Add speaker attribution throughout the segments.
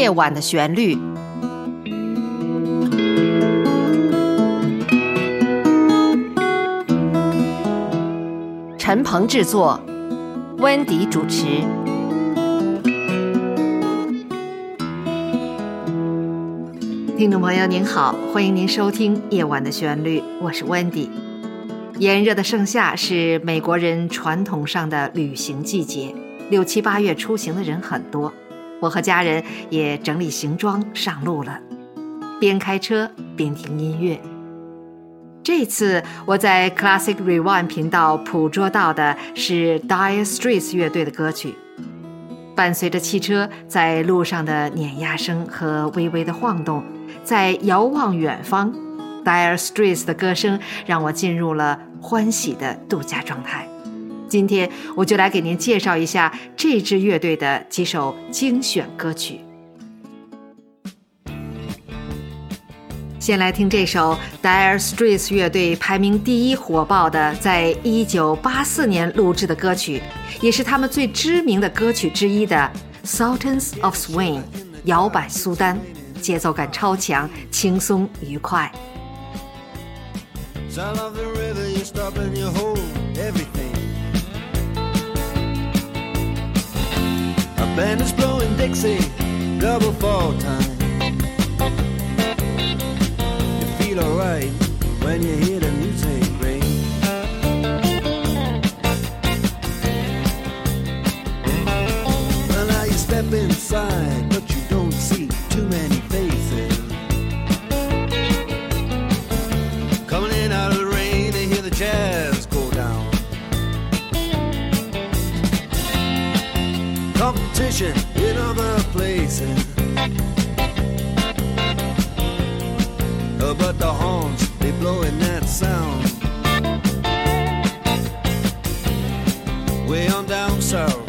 Speaker 1: 夜晚的旋律。陈鹏制作，温迪主持。听众朋友您好，欢迎您收听《夜晚的旋律》，我是温迪。炎热的盛夏是美国人传统上的旅行季节，六七八月出行的人很多。我和家人也整理行装上路了，边开车边听音乐。这次我在 Classic Rewind 频道捕捉到的是 Dire Straits 乐队的歌曲，伴随着汽车在路上的碾压声和微微的晃动，在遥望远方，Dire Straits 的歌声让我进入了欢喜的度假状态。今天我就来给您介绍一下这支乐队的几首精选歌曲。先来听这首 Dire Straits 乐队排名第一火爆的，在一九八四年录制的歌曲，也是他们最知名的歌曲之一的《Sultans of Swing》摇摆苏丹，节奏感超强，轻松愉快。Feel alright when you hear the music ring. Well, now you step inside, Competition in other places. but the horns they blowing that sound way on down south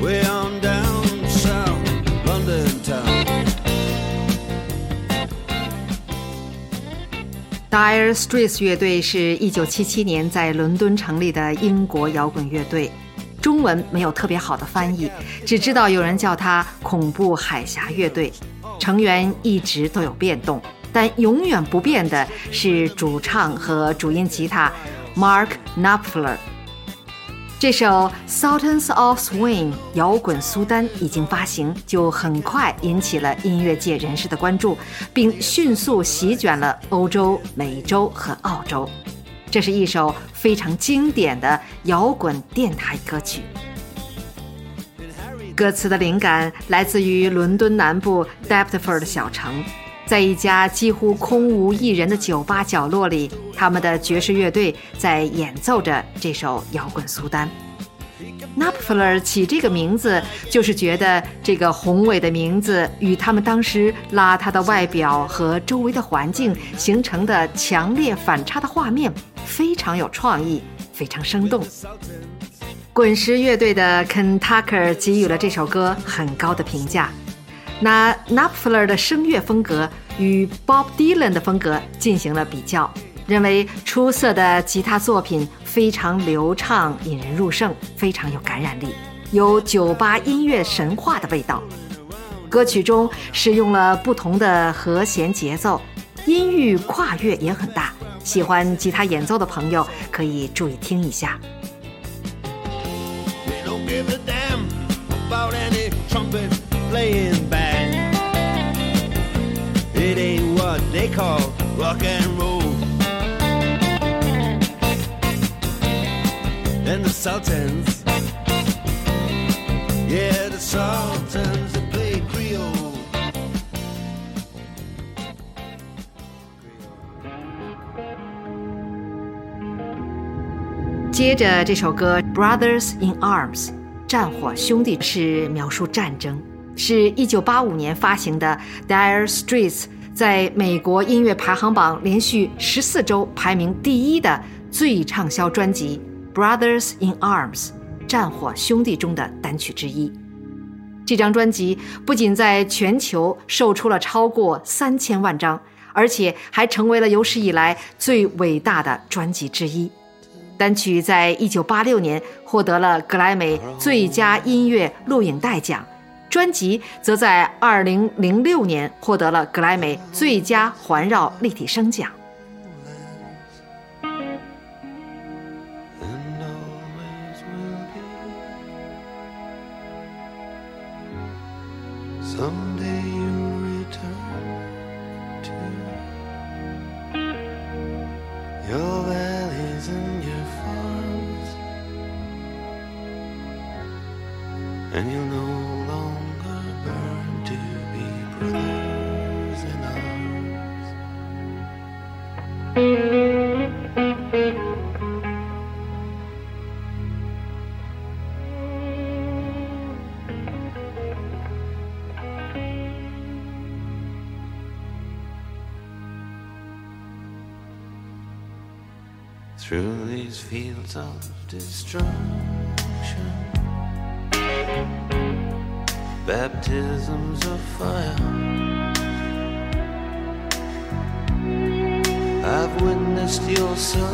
Speaker 1: way on down south london town dire straits 乐队是一九七七年在伦敦成立的英国摇滚乐队 文没有特别好的翻译只知道有人叫它恐怖海峡乐队成员一直都有变动，但永远不变的是主唱和主音吉他 Mark Knopfler。这首《Sultans of Swing》摇滚苏丹已经发行，就很快引起了音乐界人士的关注，并迅速席卷了欧洲、美洲和澳洲。这是一首非常经典的摇滚电台歌曲。歌词的灵感来自于伦敦南部 Deptford 小城，在一家几乎空无一人的酒吧角落里，他们的爵士乐队在演奏着这首摇滚苏丹。Knopfler 起这个名字，就是觉得这个宏伟的名字与他们当时邋遢的外表和周围的环境形成的强烈反差的画面非常有创意，非常生动。滚石乐队的 Ken Tucker 给予了这首歌很高的评价，拿 Knopfler 的声乐风格与 Bob Dylan 的风格进行了比较，认为出色的吉他作品非常流畅、引人入胜，非常有感染力，有酒吧音乐神话的味道。歌曲中使用了不同的和弦节奏，音域跨越也很大，喜欢吉他演奏的朋友可以注意听一下。give a damn about any trumpet playing bad It ain't what they call rock and roll. And the Sultans, yeah, the Sultans 接着这首歌《Brothers in Arms》战火兄弟是描述战争，是一九八五年发行的 Dire Straits 在美国音乐排行榜连续十四周排名第一的最畅销专辑《Brothers in Arms》战火兄弟中的单曲之一。这张专辑不仅在全球售出了超过三千万张，而且还成为了有史以来最伟大的专辑之一。单曲在一九八六年获得了格莱美最佳音乐录影带奖，专辑则在二零零六年获得了格莱美最佳环绕立体声奖。and you'll no longer burn to be brothers in arms.
Speaker 2: Through these fields of destruction. Baptisms of fire. I've witnessed your suffering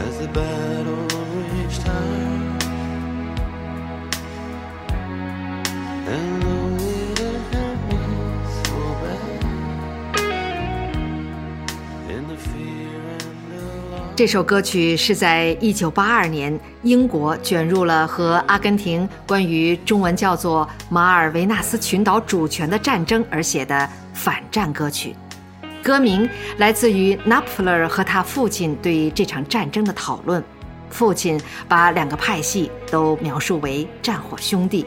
Speaker 2: as the battle raged high. And though it hurt me so bad, in the fear.
Speaker 1: 这首歌曲是在1982年英国卷入了和阿根廷关于中文叫做马尔维纳斯群岛主权的战争而写的反战歌曲。歌名来自于 Napler 和他父亲对这场战争的讨论。父亲把两个派系都描述为战火兄弟。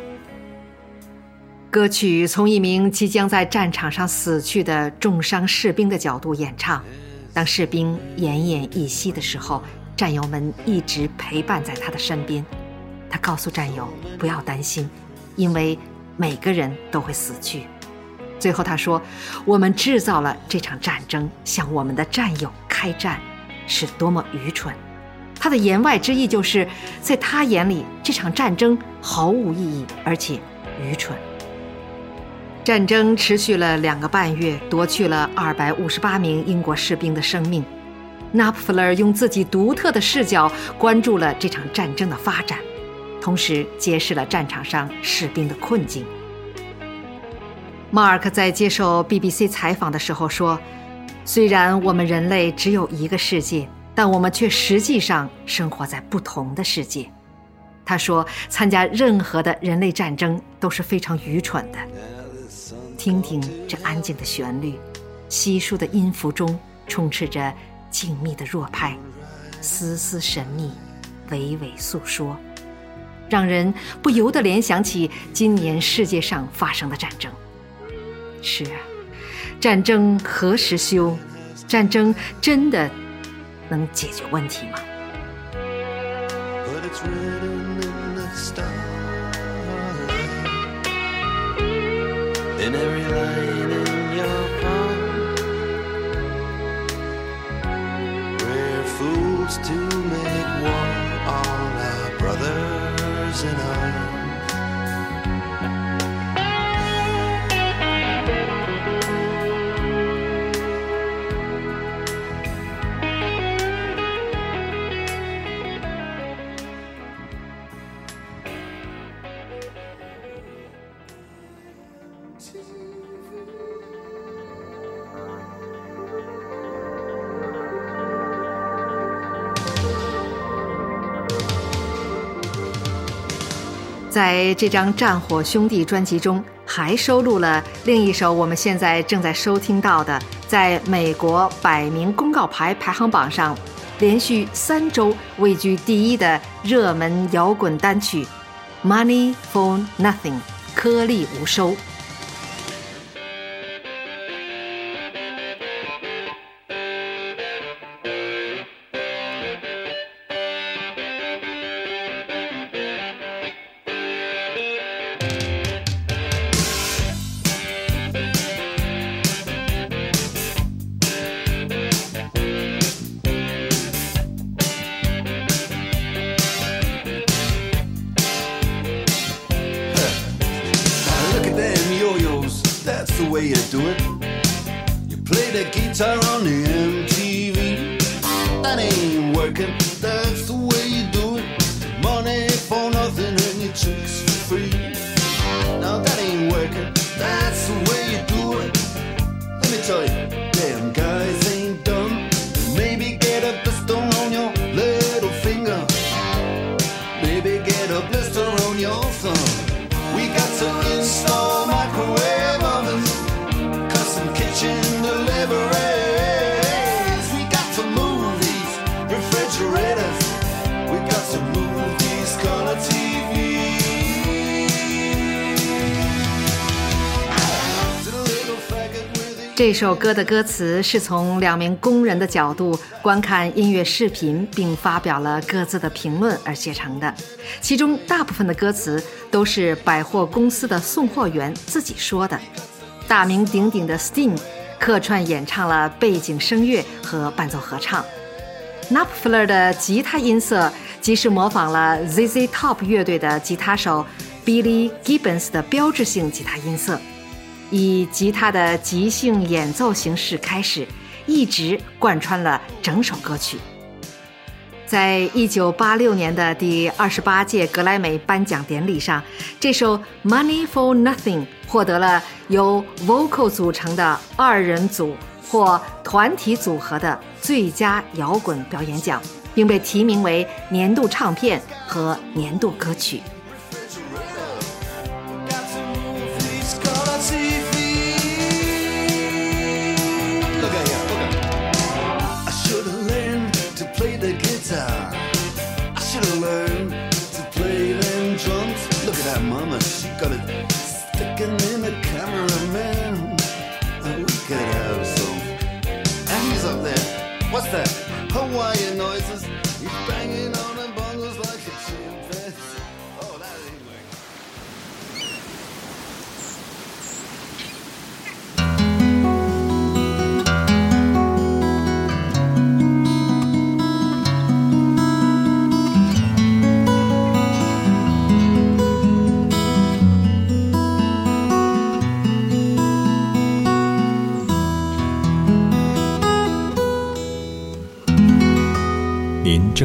Speaker 1: 歌曲从一名即将在战场上死去的重伤士兵的角度演唱。当士兵奄奄一息的时候，战友们一直陪伴在他的身边。他告诉战友不要担心，因为每个人都会死去。最后他说：“我们制造了这场战争，向我们的战友开战，是多么愚蠢！”他的言外之意就是，在他眼里，这场战争毫无意义，而且愚蠢。战争持续了两个半月，夺去了二百五十八名英国士兵的生命。Napfler 用自己独特的视角关注了这场战争的发展，同时揭示了战场上士兵的困境。Mark 在接受 BBC 采访的时候说：“虽然我们人类只有一个世界，但我们却实际上生活在不同的世界。”他说：“参加任何的人类战争都是非常愚蠢的。”听听这安静的旋律，稀疏的音符中充斥着静谧的弱拍，丝丝神秘，娓娓诉说，让人不由得联想起今年世界上发生的战争。是啊，战争何时休？战争真的能解决问题吗？
Speaker 2: In every line in your palm, we're fools to make war on our brothers in arms.
Speaker 1: 在这张《战火兄弟》专辑中，还收录了另一首我们现在正在收听到的，在美国百名公告牌排行榜上连续三周位居第一的热门摇滚单曲《Money for Nothing》，颗粒无收。这首歌的歌词是从两名工人的角度观看音乐视频，并发表了各自的评论而写成的。其中大部分的歌词都是百货公司的送货员自己说的。大名鼎鼎的 Sting 客串演唱了背景声乐和伴奏合唱。Knopfler 的吉他音色即是模仿了 ZZ Top 乐队的吉他手 Billy Gibbons 的标志性吉他音色。以吉他的即兴演奏形式开始，一直贯穿了整首歌曲。在一九八六年的第二十八届格莱美颁奖典礼上，这首《Money for Nothing》获得了由 vocal 组成的二人组或团体组合的最佳摇滚表演奖，并被提名为年度唱片和年度歌曲。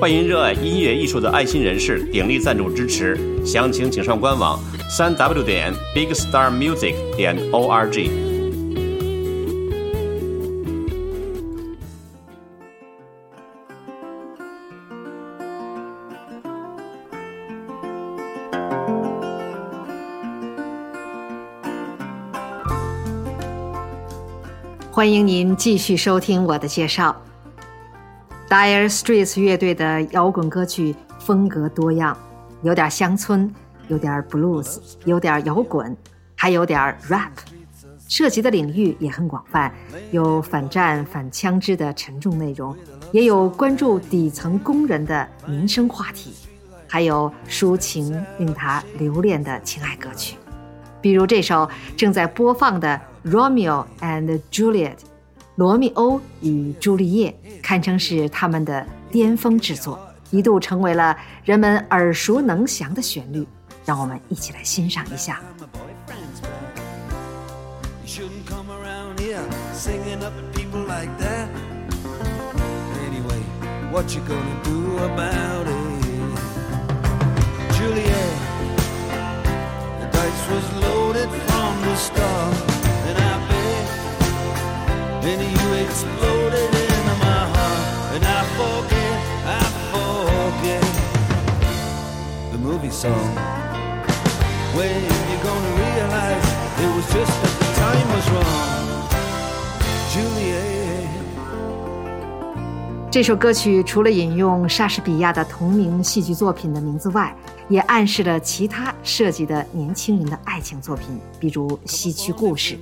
Speaker 3: 欢迎热爱音乐艺术的爱心人士鼎力赞助支持，详情请上官网三 w 点 bigstarmusic 点 org。
Speaker 1: 欢迎您继续收听我的介绍。Dire Straits 乐队的摇滚歌曲风格多样，有点乡村，有点 blues，有点摇滚，还有点 rap，涉及的领域也很广泛，有反战、反枪支的沉重内容，也有关注底层工人的民生话题，还有抒情令他留恋的情爱歌曲。比如这首正在播放的《Romeo and Juliet》，罗密欧与朱丽叶，堪称是他们的巅峰之作，一度成为了人们耳熟能详的旋律。让我们一起来欣赏一下。
Speaker 2: shouldn't come around here singing up at people like that. Anyway, what you gonna do about it? Juliet, the dice was loaded from the start, themovie song. When you're gonna realize it was just that the time was wrong, Juliet?
Speaker 1: 这首歌曲除了引用莎士比亚的同名戏剧作品的名字外，也暗示了其他涉及的年轻人的爱情作品，比如《西区故事》。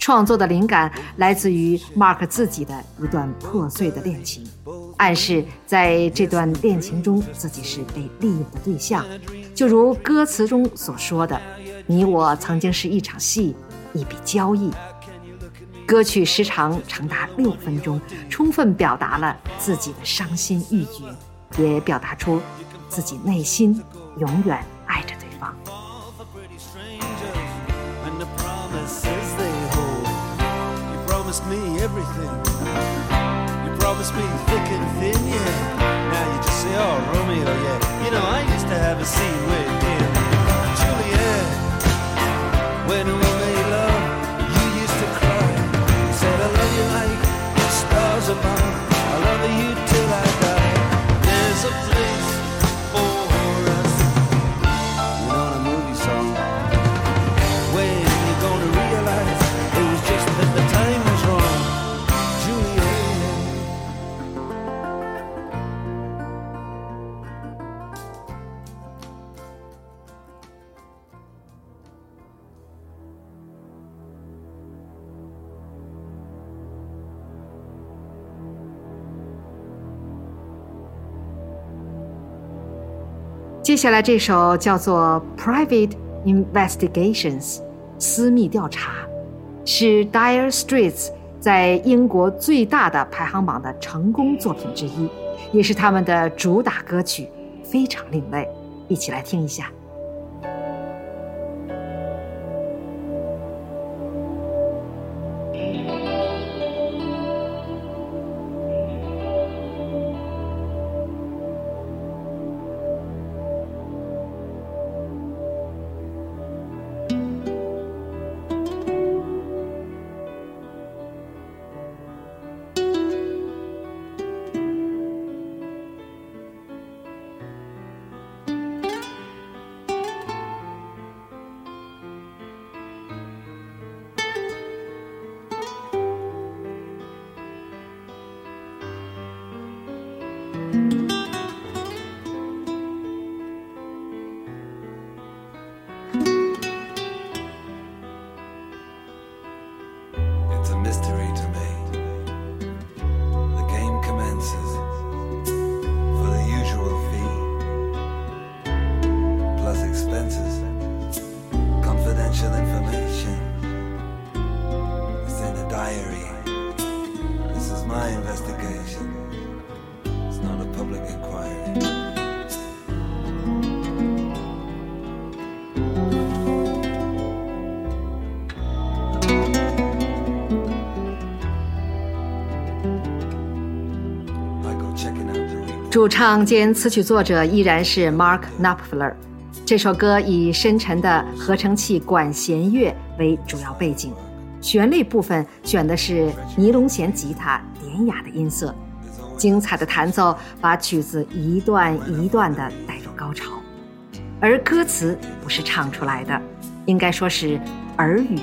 Speaker 1: 创作的灵感来自于 Mark 自己的一段破碎的恋情，暗示在这段恋情中自己是被利用的对象，就如歌词中所说的：“你我曾经是一场戏，一笔交易。歌曲时长长达六分钟，充分表达了自己的伤心欲绝，也表达出自己内心永远爱着对
Speaker 2: everything. You promised me thick and thin, yeah. Now you just say, oh, Romeo, yeah. You know, I used to have a scene with him. Juliet, when we
Speaker 1: 下来这首叫做《Private Investigations》私密调查，是 Dire Straits 在英国最大的排行榜的成功作品之一，也是他们的主打歌曲，非常另类。一起来听一下。
Speaker 2: My investigation. It's not a public inquiry. Michael,
Speaker 1: 主唱兼词曲作者依然是 Mark Knopfler。这首歌以深沉的合成器管弦乐为主要背景，旋律部分选的是尼龙弦吉他雅的音色，精彩的弹奏把曲子一段一段的带入高潮，而歌词不是唱出来的，应该说是耳语。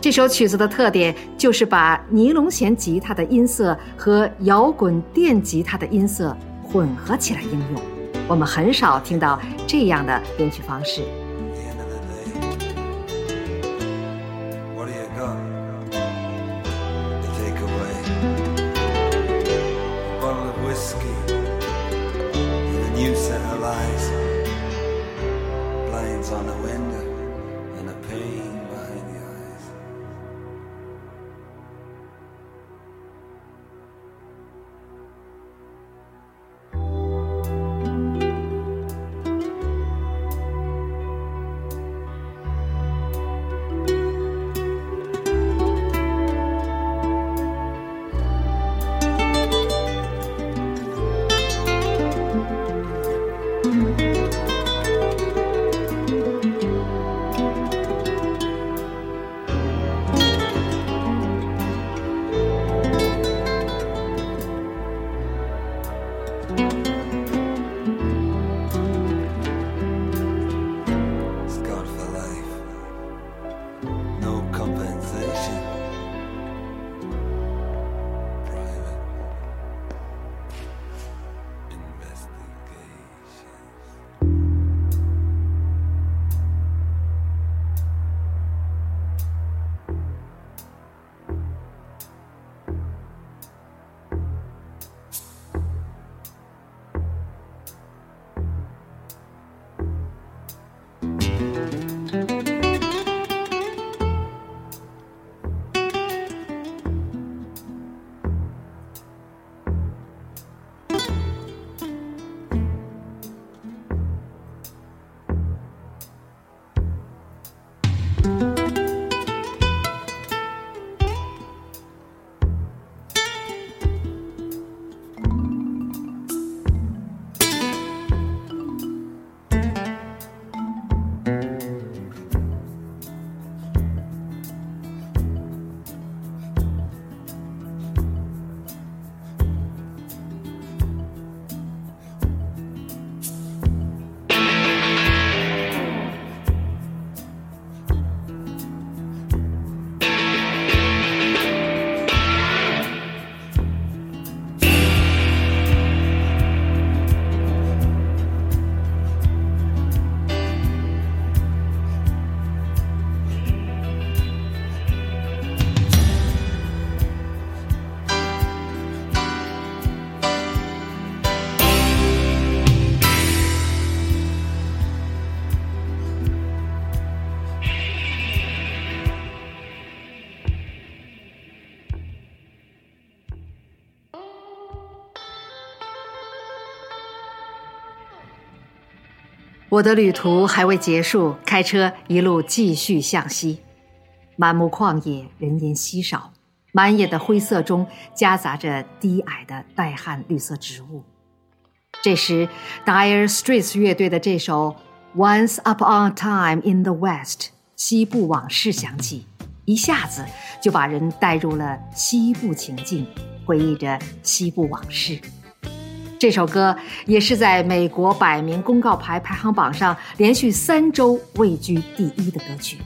Speaker 1: 这首曲子的特点就是把尼龙弦吉他的音色和摇滚电吉他的音色混合起来应用。我们很少听到这样的编曲方式。我的旅途还未结束，开车一路继续向西。满目旷野，人烟稀少，满眼的灰色中夹杂着低矮的带旱绿色植物。这时，Dire Straits 乐队的这首《Once Upon a Time in the West》西部往事响起，一下子就把人带入了西部情境，回忆着西部往事。这首歌也是在美国百名公告牌排行榜上连续三周位居第一的歌曲。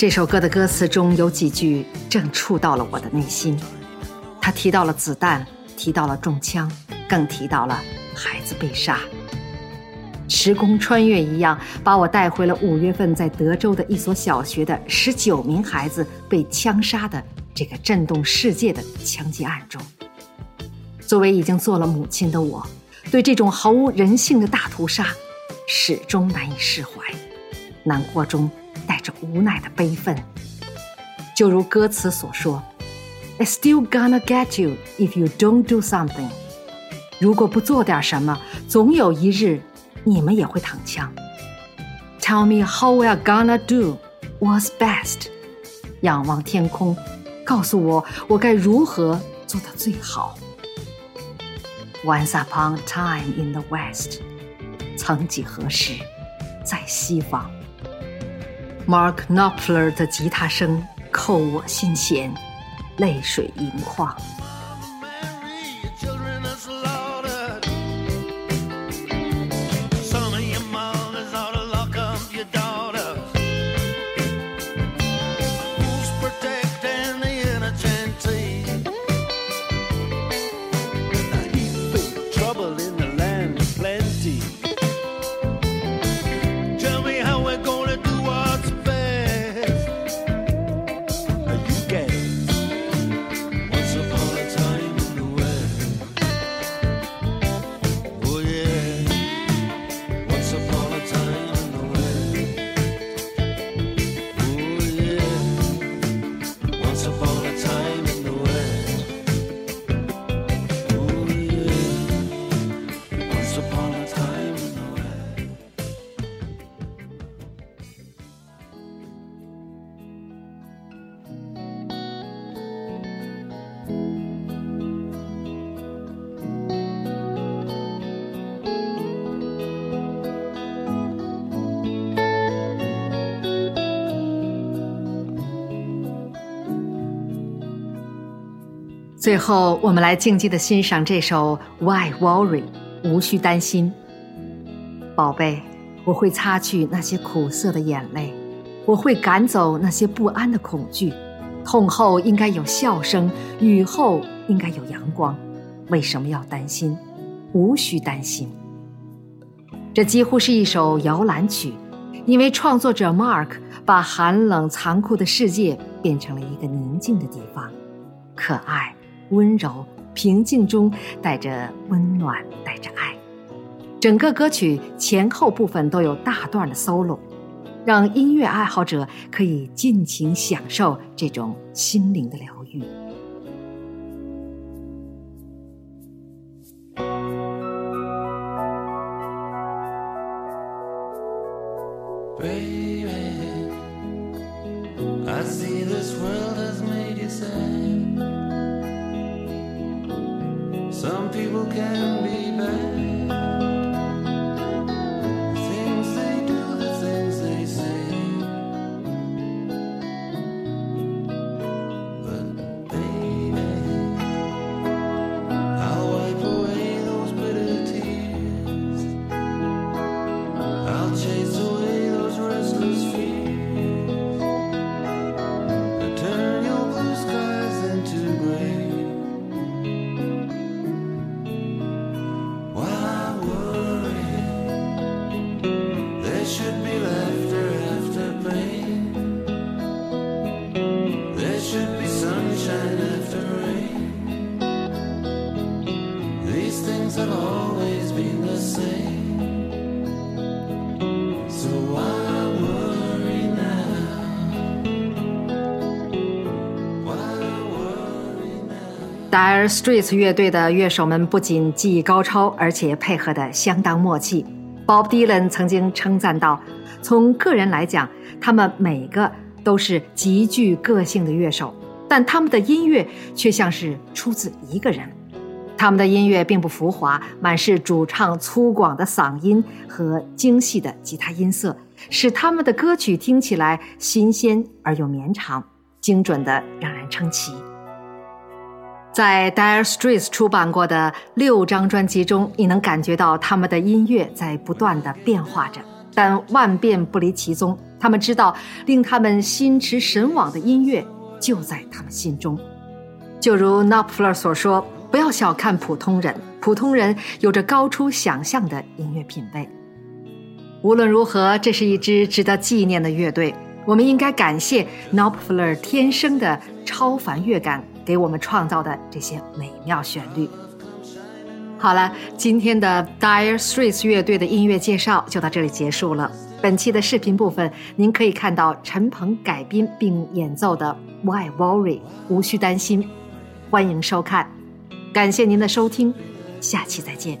Speaker 1: 这首歌的歌词中有几句正触到了我的内心，他提到了子弹，提到了中枪，更提到了孩子被杀。时空穿越一样，把我带回了五月份在德州的一所小学的十九名孩子被枪杀的这个震动世界的枪击案中。作为已经做了母亲的我，对这种毫无人性的大屠杀始终难以释怀，难过中带着无奈的悲愤。就如歌词所说：“It's still gonna get you if you don't do something。”如果不做点什么，总有一日你们也会躺枪。Tell me how we're gonna do what's best。仰望天空，告诉我我该如何做得最好。Once upon a time in the West，曾几何时，在西方。 Mark Knopfler 的吉他声扣我心弦，泪水盈眶。最后，我们来静静的欣赏这首《Why Worry》，无需担心，宝贝，我会擦去那些苦涩的眼泪，我会赶走那些不安的恐惧。痛后应该有笑声，雨后应该有阳光。为什么要担心？无需担心。这几乎是一首摇篮曲，因为创作者 Mark 把寒冷残酷的世界变成了一个宁静的地方，可爱、温柔平静中带着温暖带着爱。整个歌曲前后部分都有大段的 solo 让音乐爱好者可以尽情享受这种心灵的疗愈。而 Streets 乐队的乐手们不仅技艺高超，而且配合的相当默契。Bob Dylan 曾经称赞道：“从个人来讲，他们每个都是极具个性的乐手，但他们的音乐却像是出自一个人。他们的音乐并不浮华，满是主唱粗犷的嗓音和精细的吉他音色，使他们的歌曲听起来新鲜而又绵长，精准的让人称奇。”在 Dire Straits 出版过的六张专辑中，你能感觉到他们的音乐在不断的变化着，但万变不离其宗。他们知道，令他们心驰神往的音乐就在他们心中。就如 n o p f l e r 所说：“不要小看普通人，普通人有着高出想象的音乐品味。”无论如何，这是一支值得纪念的乐队。我们应该感谢 n o p f l e r 天生的超凡乐感给我们创造的这些美妙旋律。好了，今天的 Dire Straits 乐队的音乐介绍就到这里结束了。本期的视频部分，您可以看到陈鹏改编并演奏的 Why Worry，无需担心。欢迎收看，感谢您的收听，下期再见。